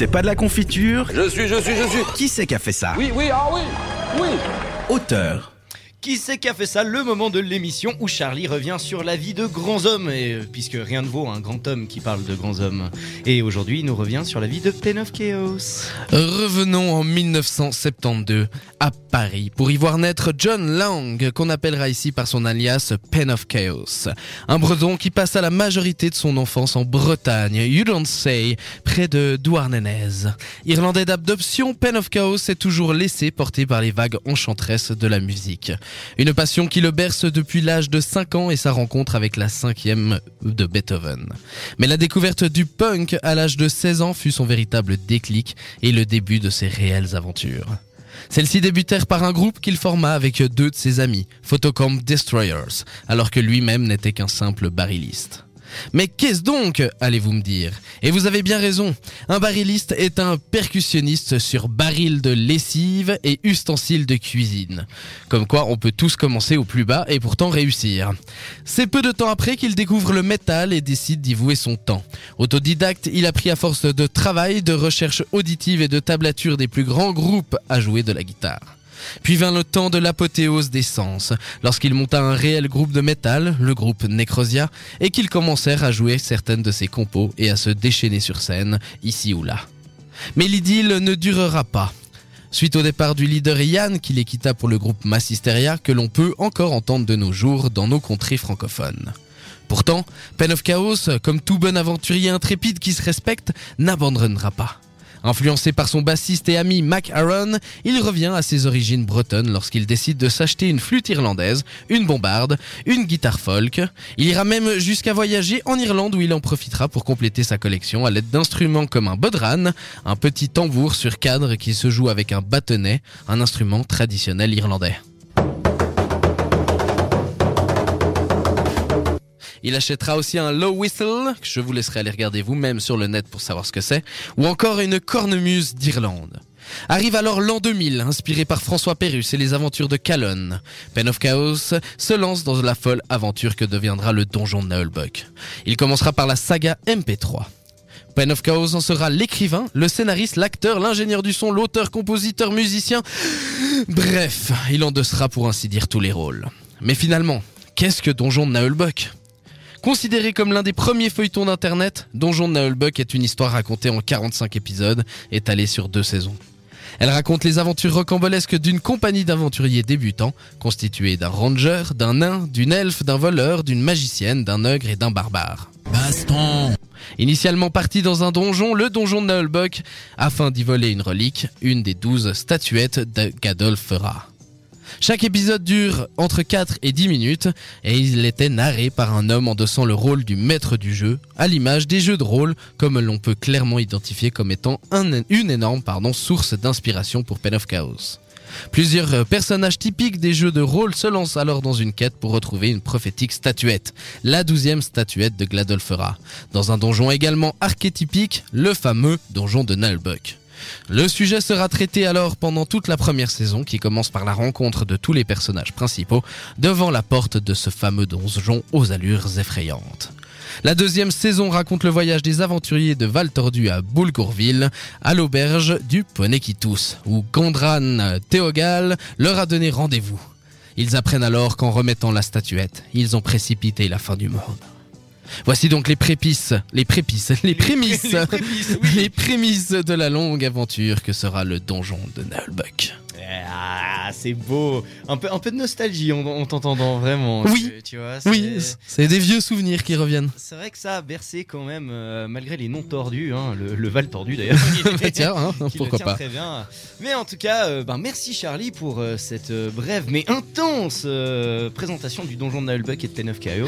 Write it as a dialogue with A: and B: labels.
A: C'est pas de la confiture
B: Je suis, je suis, je suis.
A: Qui c'est qui a fait ça
B: Oui, oui, ah oui, oui.
A: Auteur.
C: Qui c'est qui a fait ça? Le moment de l'émission où Charlie revient sur la vie de grands hommes, et, euh, puisque rien ne vaut un grand homme qui parle de grands hommes. Et aujourd'hui, il nous revient sur la vie de Pen of Chaos.
D: Revenons en 1972 à Paris pour y voir naître John Lang, qu'on appellera ici par son alias Pen of Chaos. Un breton qui passe à la majorité de son enfance en Bretagne, you don't say, près de Douarnenez. Irlandais d'adoption, Pen of Chaos est toujours laissé porter par les vagues enchanteresses de la musique. Une passion qui le berce depuis l'âge de 5 ans et sa rencontre avec la cinquième de Beethoven. Mais la découverte du punk à l'âge de 16 ans fut son véritable déclic et le début de ses réelles aventures. Celles-ci débutèrent par un groupe qu'il forma avec deux de ses amis, Photocomb Destroyers, alors que lui-même n'était qu'un simple barilliste. Mais qu'est-ce donc allez-vous me dire? Et vous avez bien raison, un barilliste est un percussionniste sur baril de lessive et ustensiles de cuisine. Comme quoi on peut tous commencer au plus bas et pourtant réussir. C'est peu de temps après qu'il découvre le métal et décide d'y vouer son temps. Autodidacte, il a pris à force de travail, de recherche auditive et de tablature des plus grands groupes à jouer de la guitare. Puis vint le temps de l'apothéose des sens, lorsqu'il monta un réel groupe de métal, le groupe Necrosia, et qu'ils commencèrent à jouer certaines de ses compos et à se déchaîner sur scène, ici ou là. Mais l'idylle ne durera pas. Suite au départ du leader Yann, qui les quitta pour le groupe Massisteria, que l'on peut encore entendre de nos jours dans nos contrées francophones. Pourtant, Pen of Chaos, comme tout bon aventurier intrépide qui se respecte, n'abandonnera pas. Influencé par son bassiste et ami Mac Aaron, il revient à ses origines bretonnes lorsqu'il décide de s'acheter une flûte irlandaise, une bombarde, une guitare folk. Il ira même jusqu'à voyager en Irlande où il en profitera pour compléter sa collection à l'aide d'instruments comme un bodran, un petit tambour sur cadre qui se joue avec un bâtonnet, un instrument traditionnel irlandais. Il achètera aussi un low whistle, que je vous laisserai aller regarder vous-même sur le net pour savoir ce que c'est, ou encore une cornemuse d'Irlande. Arrive alors l'an 2000, inspiré par François Pérus et les aventures de Calonne. Pen of Chaos se lance dans la folle aventure que deviendra le donjon de Naulbuck. Il commencera par la saga MP3. Pen of Chaos en sera l'écrivain, le scénariste, l'acteur, l'ingénieur du son, l'auteur, compositeur, musicien. Bref, il endossera pour ainsi dire tous les rôles. Mais finalement, qu'est-ce que Donjon de Naulbuck Considéré comme l'un des premiers feuilletons d'internet, Donjon de Naulbuck est une histoire racontée en 45 épisodes, étalée sur deux saisons. Elle raconte les aventures rocambolesques d'une compagnie d'aventuriers débutants, constituée d'un ranger, d'un nain, d'une elfe, d'un voleur, d'une magicienne, d'un ogre et d'un barbare.
E: Baston
D: Initialement parti dans un donjon, le donjon de Naulbuck, afin d'y voler une relique, une des douze statuettes de Gadolfera. Chaque épisode dure entre 4 et 10 minutes et il était narré par un homme endossant le rôle du maître du jeu, à l'image des jeux de rôle comme l'on peut clairement identifier comme étant un- une énorme source d'inspiration pour Pen of Chaos. Plusieurs personnages typiques des jeux de rôle se lancent alors dans une quête pour retrouver une prophétique statuette, la douzième statuette de Gladolfera, dans un donjon également archétypique, le fameux donjon de Nalbuck. Le sujet sera traité alors pendant toute la première saison qui commence par la rencontre de tous les personnages principaux devant la porte de ce fameux donjon aux allures effrayantes. La deuxième saison raconte le voyage des aventuriers de Val Tordu à Boulgourville, à l'auberge du Poney qui tousse, où Gondran Théogal leur a donné rendez-vous. Ils apprennent alors qu'en remettant la statuette, ils ont précipité la fin du monde. Voici donc les prépices, les prépices, les prémices,
C: les oui.
D: les prémices de la longue aventure que sera le donjon de Nullbuck.
C: Ah, c'est beau. Un peu, un peu de nostalgie en, en t'entendant vraiment.
D: Oui.
C: Tu, tu vois, c'est-
D: Oui, c'est des vieux souvenirs qui reviennent.
C: C'est vrai que ça a bercé quand même, euh, malgré les noms tordus, hein, le, le Val tordu d'ailleurs.
D: Bah, tiens, hein, pourquoi
C: tient
D: pas.
C: Très bien. Mais en tout cas, euh, ben, merci Charlie pour euh, cette euh, brève mais intense présentation du donjon de Nullbuck et de Ten of Chaos.